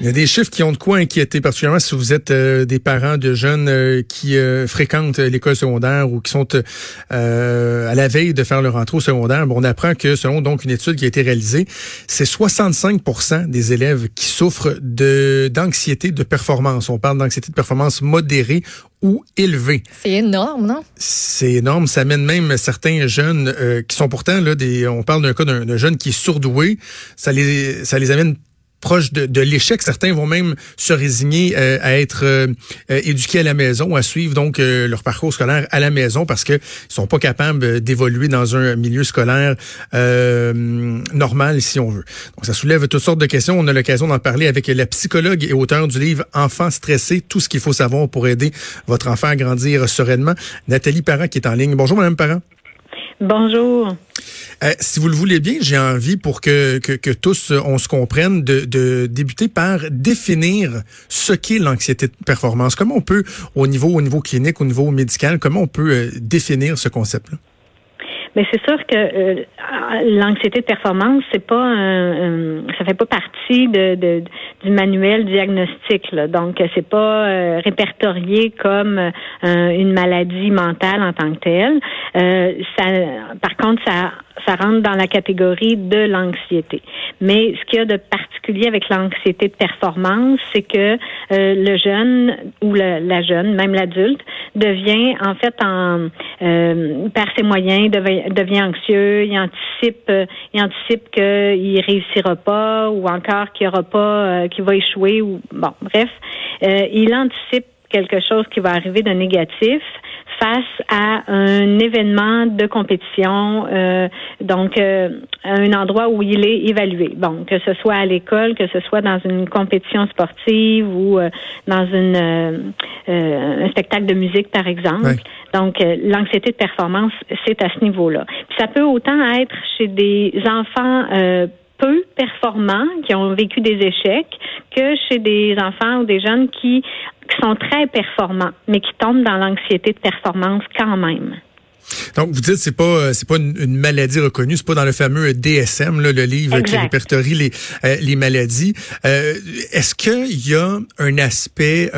Il y a des chiffres qui ont de quoi inquiéter, particulièrement si vous êtes euh, des parents de jeunes euh, qui euh, fréquentent l'école secondaire ou qui sont à la veille de faire leur entrée au secondaire. Bon, on apprend que selon donc une étude qui a été réalisée, c'est 65% des élèves qui souffrent de d'anxiété de performance. On parle d'anxiété de performance modérée ou élevée. C'est énorme, non? C'est énorme. Ça amène même certains jeunes qui sont pourtant là des. On parle d'un cas d'un jeune qui est surdoué. Ça les ça les amène proche de, l'échec. Certains vont même se résigner euh, à être euh, euh, éduqués à la maison, à suivre donc leur parcours scolaire à la maison parce qu'ils sont pas capables d'évoluer dans un milieu scolaire normal, si on veut. Donc, ça soulève toutes sortes de questions. On a l'occasion d'en parler avec la psychologue et auteur du livre Enfants stressés, tout ce qu'il faut savoir pour aider votre enfant à grandir sereinement. Nathalie Parent qui est en ligne. Bonjour, Madame Parent. Bonjour. Euh, si vous le voulez bien, j'ai envie pour que, que, tous euh, on se comprenne de, de débuter par définir ce qu'est l'anxiété de performance. Comment on peut, au niveau, au niveau clinique, au niveau médical, comment on peut euh, définir ce concept-là? Mais c'est sûr que euh, l'anxiété de performance, c'est pas un, ça fait pas partie de, de du manuel diagnostic. Là. Donc, c'est pas euh, répertorié comme euh, une maladie mentale en tant que telle. ça, par contre, ça ça rentre dans la catégorie de l'anxiété. Mais ce qu'il y a de particulier avec l'anxiété de performance, c'est que le jeune ou la jeune, même l'adulte, devient en fait en par ses moyens devient devient anxieux, il anticipe, euh, il anticipe qu'il réussira pas ou encore qu'il aura pas, euh, qu'il va échouer ou bon, bref, euh, il anticipe quelque chose qui va arriver de négatif face à un événement de compétition, euh, donc euh, un endroit où il est évalué. Bon, que ce soit à l'école, que ce soit dans une compétition sportive ou euh, dans une un spectacle de musique, par exemple. Donc, l'anxiété de performance, c'est à ce niveau-là. ça peut autant être chez des enfants peu performants, qui ont vécu des échecs, que chez des enfants ou des jeunes qui qui sont très performants, mais qui tombent dans l'anxiété de performance quand même. Donc, vous dites c'est pas euh, c'est pas une, maladie reconnue, c'est pas dans le fameux DSM, le livre qui répertorie les euh, les maladies. Euh, est-ce qu'il y a un aspect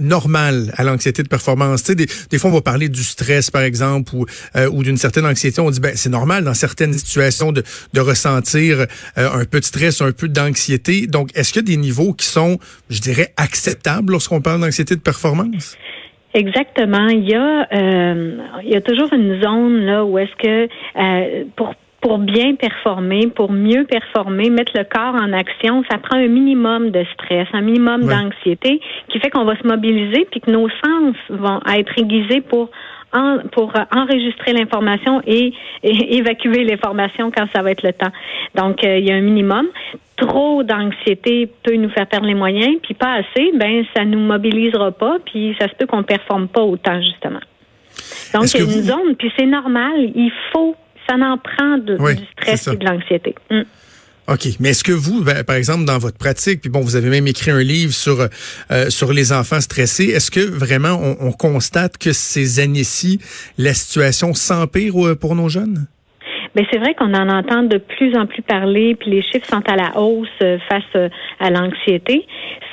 normal à l'anxiété de performance? Tu sais, des, des, fois on va parler du stress par exemple ou ou d'une certaine anxiété. On dit ben c'est normal dans certaines situations de de ressentir un peu de stress, un peu d'anxiété. Donc, est-ce qu'il y a des niveaux qui sont, je dirais, acceptables lorsqu'on parle d'anxiété de performance? Exactement. Il y a euh, il y a toujours une zone là où est-ce que euh, pour pour bien performer, pour mieux performer, mettre le corps en action, ça prend un minimum de stress, un minimum d'anxiété qui fait qu'on va se mobiliser puis que nos sens vont être aiguisés pour pour enregistrer l'information et, évacuer l'information quand ça va être le temps. Donc, euh, il y a un minimum. Trop d'anxiété peut nous faire perdre les moyens, puis pas assez, ben ça nous mobilisera pas, puis ça se peut qu'on performe pas autant justement. Donc, il y a une zone, puis c'est normal. Il faut, ça en prend du stress et de l'anxiété. Hum. OK. Mais est-ce que vous, ben, par exemple, dans votre pratique, puis bon, vous avez même écrit un livre sur euh, sur les enfants stressés, est-ce que vraiment on, constate que ces années-ci, la situation s'empire euh, pour nos jeunes? Mais c'est vrai qu'on en entend de plus en plus parler, puis les chiffres sont à la hausse euh, face à l'anxiété.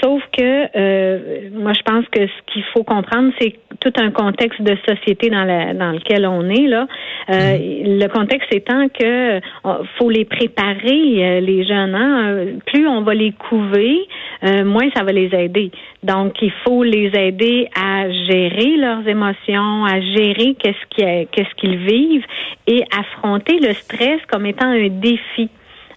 Sauf que euh, moi, je pense que ce qu'il faut comprendre, c'est tout un contexte de société dans, la, dans lequel on est là. Euh, mm-hmm. Le contexte étant que faut les préparer les jeunes. Hein? Plus on va les couver, moins ça va les aider. Donc, il faut les aider à gérer leurs émotions, à gérer qu'est-ce qu'ils vivent et affronter le stress comme étant un défi.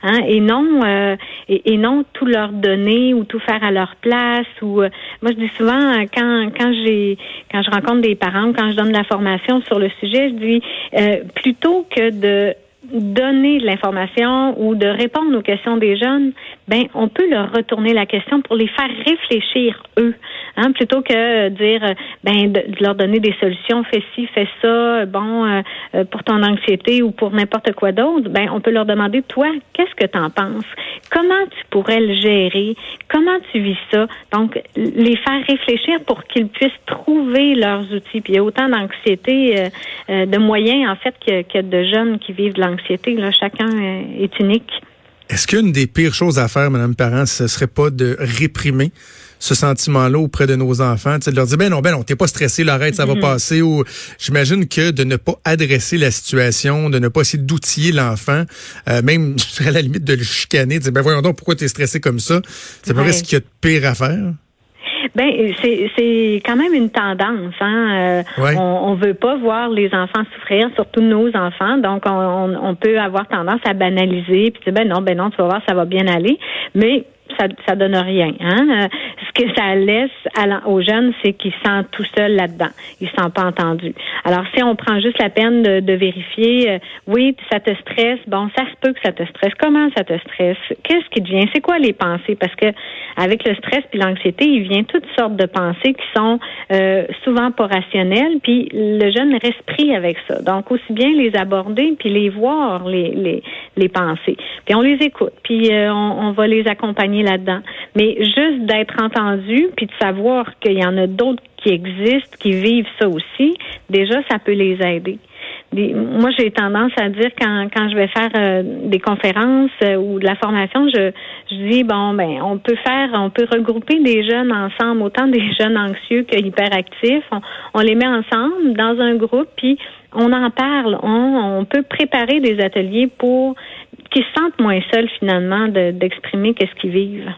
Hein, et non euh, et, non tout leur donner ou tout faire à leur place ou euh, moi je dis souvent quand quand j'ai quand je rencontre des parents quand je donne de la formation sur le sujet je dis euh, plutôt que de donner de l'information ou de répondre aux questions des jeunes, ben on peut leur retourner la question pour les faire réfléchir eux, hein, plutôt que dire ben de, leur donner des solutions, fais ci, fais ça, bon euh, euh, pour ton anxiété ou pour n'importe quoi d'autre. Ben on peut leur demander toi, qu'est-ce que tu en penses? Comment tu pourrais le gérer? Comment tu vis ça? Donc les faire réfléchir pour qu'ils puissent trouver leurs outils. Puis il y a autant d'anxiété, euh, de moyens en fait que, que de jeunes qui vivent de l'anxiété Là, chacun est unique. Est-ce qu'une des pires choses à faire, Madame Parent, ce serait pas de réprimer ce sentiment-là auprès de nos enfants, de leur dire ben non, ben non, t'es pas stressé, l'arrête, ça va mm-hmm. passer. Ou j'imagine que de ne pas adresser la situation, de ne pas essayer d'outiller l'enfant, euh, même à la limite de le chicaner, de dire ben voyons donc pourquoi t'es stressé comme ça, c'est pas ce qu'il y a de pire à faire? Ben c'est quand même une tendance. Hein? Euh, on, on veut pas voir les enfants souffrir, surtout nos enfants. Donc on, on peut avoir tendance à banaliser puis dire ben non, ben non, tu vas voir, ça va bien aller. Mais ça, ça donne rien. Hein? Euh, ce que ça laisse aux jeunes, c'est qu'ils se sentent tout seuls là-dedans. Ils se sentent pas entendus. Alors, si on prend juste la peine de, de vérifier, euh, oui, ça te stresse, bon, ça se peut que ça te stresse. Comment ça te stresse? Qu'est-ce qui devient? C'est quoi les pensées? Parce que avec le stress puis l'anxiété, il vient toutes sortes de pensées qui sont euh, souvent pas rationnelles, puis le jeune reste pris avec ça. Donc, aussi bien les aborder puis les voir, les, les, les pensées. Puis on les écoute, puis on, on va les accompagner là-dedans. Mais juste d'être entendu, puis de savoir qu'il y en a d'autres qui existent, qui vivent ça aussi, déjà, ça peut les aider. Moi, j'ai tendance à dire quand, quand je vais faire euh, des conférences euh, ou de la formation, je, je dis bon ben on peut faire, on peut regrouper des jeunes ensemble, autant des jeunes anxieux que hyperactifs. On, on les met ensemble dans un groupe, puis on en parle. On, on peut préparer des ateliers pour qui se sentent moins seuls finalement d'exprimer qu'est-ce qu'ils vivent.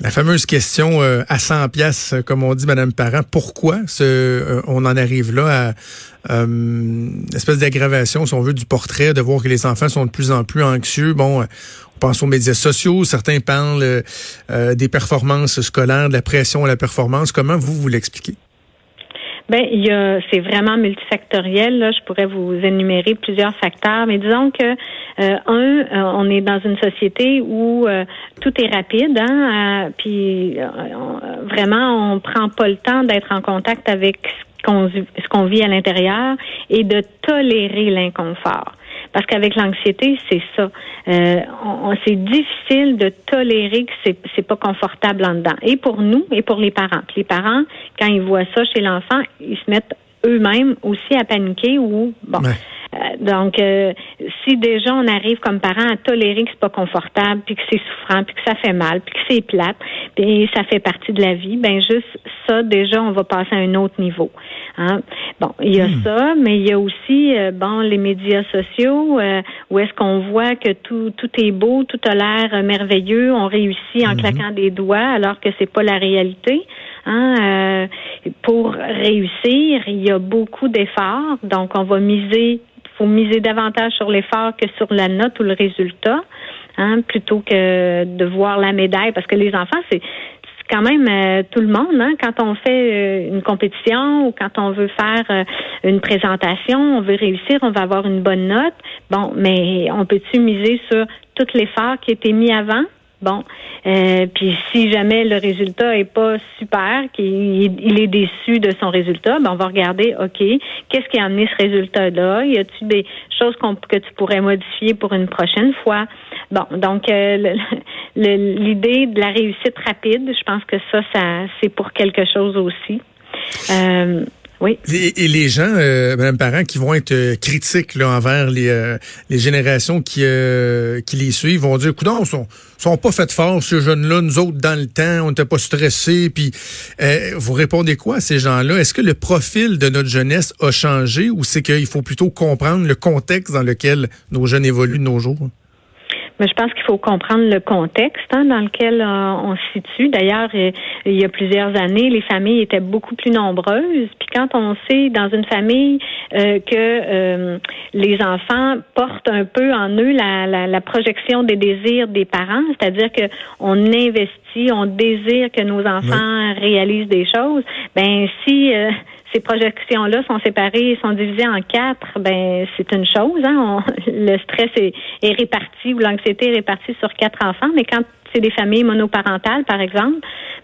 La fameuse question euh, à 100 pièces, comme on dit, Madame Parent, pourquoi ce, euh, on en arrive là à euh, une espèce d'aggravation, si on veut, du portrait, de voir que les enfants sont de plus en plus anxieux? Bon, on pense aux médias sociaux, certains parlent des performances scolaires, de la pression à la performance. Comment vous, vous l'expliquez? Ben, il y a, c'est vraiment multifactoriel. Là, je pourrais vous énumérer plusieurs facteurs, mais disons que euh, un, euh, on est dans une société où euh, tout est rapide, hein, puis vraiment, on prend pas le temps d'être en contact avec ce qu'on vit à l'intérieur et de tolérer l'inconfort. Parce qu'avec l'anxiété, c'est ça. Euh, c'est difficile de tolérer que c'est, c'est pas confortable en dedans. Et pour nous, et pour les parents. les parents, quand ils voient ça chez l'enfant, ils se mettent eux-mêmes aussi à paniquer ou bon. Euh, donc, euh, si déjà on arrive comme parents à tolérer que c'est pas confortable, puis que c'est souffrant, puis que ça fait mal, puis que c'est plate, puis ça fait partie de la vie, ben juste ça, déjà, on va passer à un autre niveau. Hein? Bon, il y a hmm. ça, mais il y a aussi euh, bon les médias sociaux où est-ce qu'on voit que tout tout est beau, tout a l'air merveilleux, on réussit en hmm. claquant des doigts, alors que c'est pas la réalité. Hein? pour réussir, il y a beaucoup d'efforts, donc on va miser faut miser davantage sur l'effort que sur la note ou le résultat, hein, plutôt que de voir la médaille, parce que les enfants, c'est quand même euh, tout le monde. Hein, quand on fait euh, une compétition ou quand on veut faire euh, une présentation, on veut réussir, on va avoir une bonne note. Bon, mais on peut-tu miser sur tout l'effort qui a été mis avant? Bon, euh, puis si jamais le résultat est pas super, qu'il est déçu de son résultat, ben on va regarder, ok, qu'est-ce qui a amené ce résultat-là? Y a-t-il des choses que tu pourrais modifier pour une prochaine fois? Bon, donc euh, l'idée de la réussite rapide, je pense que ça, ça c'est pour quelque chose aussi. Euh, Et, les gens, euh, Madame Parent, qui vont être euh, critiques là, envers les, euh, générations qui, euh, qui les suivent, vont dire, écoute, on sont, sont pas faites fort, ces jeunes-là, nous autres, dans le temps, on n'était pas stressés. Puis, vous répondez quoi à ces gens-là? Est-ce que le profil de notre jeunesse a changé ou c'est qu'il faut plutôt comprendre le contexte dans lequel nos jeunes évoluent de nos jours? Mais je pense qu'il faut comprendre le contexte hein, dans lequel euh, on se situe. D'ailleurs, il y a plusieurs années, les familles étaient beaucoup plus nombreuses. Puis quand on sait dans une famille euh, que euh, les enfants portent un peu en eux la, la, la projection des désirs des parents, c'est-à-dire que on investit, on désire que nos enfants réalisent des choses. Ben si ces projections-là sont séparées, sont divisées en quatre, ben c'est une chose. Hein? le stress est, réparti ou l'anxiété est répartie sur quatre enfants, mais quand c'est des familles monoparentales, par exemple,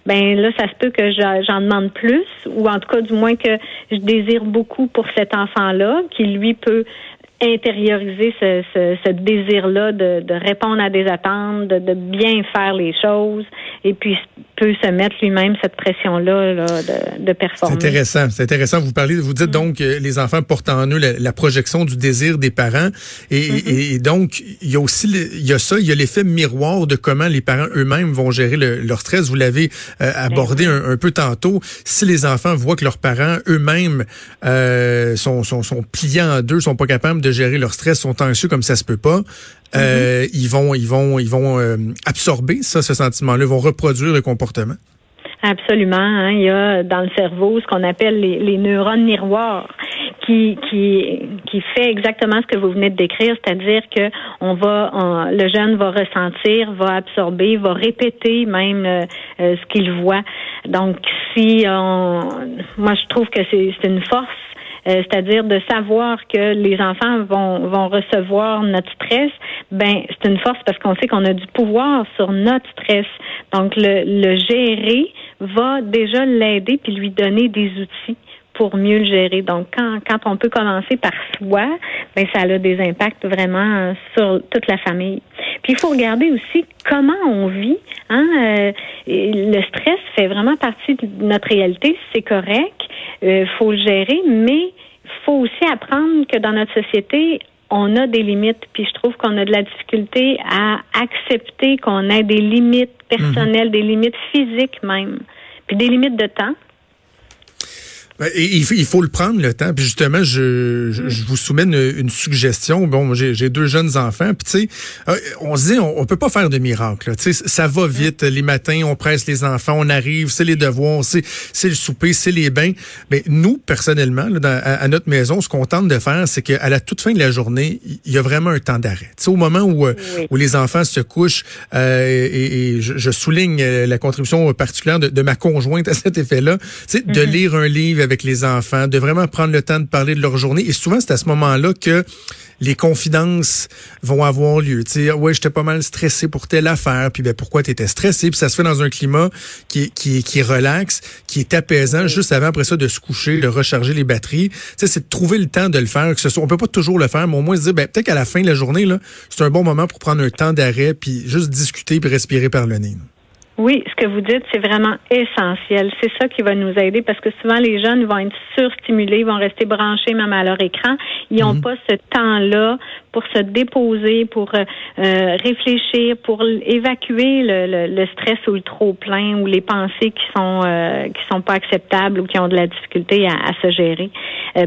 ben là, ça se peut que j'en demande plus, ou en tout cas, du moins que je désire beaucoup pour cet enfant-là, qui lui peut intérioriser ce, désir-là de, répondre à des attentes, de, bien faire les choses et puis peut se mettre lui-même cette pression-là là, de, de performer. C'est intéressant. C'est intéressant. Vous parlez, vous dites mm. donc que les enfants portent en eux la, projection du désir des parents. Et, mm-hmm. et, donc, il y a aussi il y a ça, il y a l'effet miroir de comment les parents eux-mêmes vont gérer leur stress. Vous l'avez euh, abordé ben un, peu tantôt. Si les enfants voient que leurs parents eux-mêmes euh, sont, sont, sont pliés en deux, sont pas capables de gérer leur stress, sont anxieux comme ça se peut pas, euh, mm-hmm. ils vont, ils vont, ils vont euh, absorber ça, ce sentiment-là, vont reproduire le comportement. Absolument. Hein. Il y a dans le cerveau ce qu'on appelle les, les, neurones miroirs qui, qui, qui fait exactement ce que vous venez de décrire, c'est-à-dire que on va, le jeune va ressentir, va absorber, va répéter même euh, ce qu'il voit. Donc, si on, moi je trouve que c'est une force euh, c'est-à-dire de savoir que les enfants vont, vont recevoir notre stress, ben c'est une force parce qu'on sait qu'on a du pouvoir sur notre stress. Donc le, le gérer va déjà l'aider puis lui donner des outils pour mieux le gérer. Donc, quand, quand on peut commencer par soi, ben ça a des impacts vraiment sur toute la famille. Puis il faut regarder aussi comment on vit. Hein? Euh, le stress fait vraiment partie de notre réalité, c'est correct. Il euh, faut le gérer, mais il faut aussi apprendre que dans notre société, on a des limites, puis je trouve qu'on a de la difficulté à accepter qu'on ait des limites personnelles, mhm. des limites physiques même, puis des limites de temps. Ben, il, faut le prendre le temps. Puis justement, je, je, vous soumets une, suggestion. Bon, j'ai deux jeunes enfants. Puis tu sais, euh, on se dit, on, peut pas faire de miracle. Tu sais, ça va vite. Les matins, on presse les enfants, on arrive, c'est les devoirs, c'est le souper, c'est les bains. Mais nous, personnellement, là, à, notre maison, ce qu'on tente de faire, c'est qu'à la toute fin de la journée, il y a vraiment un temps d'arrêt. Tu sais, au moment où euh, où les enfants se couchent, euh, et, je, souligne la contribution particulière de, ma conjointe à cet effet-là, tu sais, de mm-hmm. lire un livre avec les enfants, de vraiment prendre le temps de parler de leur journée. Et souvent, c'est à ce moment-là que les confidences vont avoir lieu. Tu sais, ouais, j'étais pas mal stressé pour telle affaire, puis ben pourquoi tu étais stressé, puis ça se fait dans un climat qui est, qui, qui est relax, qui est apaisant, juste avant après ça de se coucher, de recharger les batteries. Tu sais, c'est de trouver le temps de le faire, que ce soit, on peut pas toujours le faire, mais au moins se dire, ben peut-être qu'à la fin de la journée là, c'est un bon moment pour prendre un temps d'arrêt, puis juste discuter, puis respirer par le nez. Oui, ce que vous dites, c'est vraiment essentiel. C'est ça qui va nous aider parce que souvent les jeunes vont être surstimulés, vont rester branchés même à leur écran. Ils n'ont mhm. pas ce temps-là pour se déposer, pour euh, euh, réfléchir, pour évacuer le, le, stress ou le trop plein ou les pensées qui sont euh, qui sont pas acceptables ou qui ont de la difficulté à, à se gérer.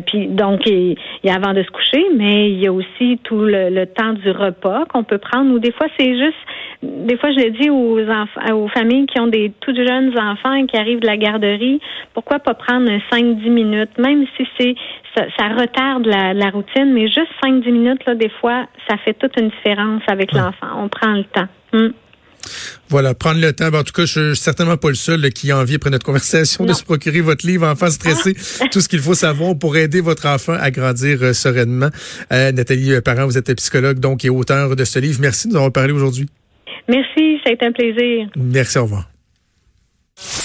puis donc il y a avant de se coucher, mais il y a aussi tout le, le temps du repas qu'on peut prendre ou des fois c'est juste des fois, je le dis aux enfants, aux familles qui ont des tout jeunes enfants qui arrivent de la garderie, pourquoi pas prendre 5-10 minutes, même si c'est ça, retarde la, routine, mais juste 5-10 minutes, là, des fois, ça fait toute une différence avec l'enfant. On prend le temps. Hmm. Voilà, prendre le temps. en tout cas, je suis certainement pas le seul qui a envie, après notre conversation, de se procurer votre livre Enfant stressé, ah. tout ce qu'il faut savoir pour aider votre enfant à grandir euh, sereinement. Euh, Nathalie Parent, vous êtes psychologue donc et auteur de ce livre. Merci de nous avoir parlé aujourd'hui. Merci, ça a été un plaisir. Merci, au revoir.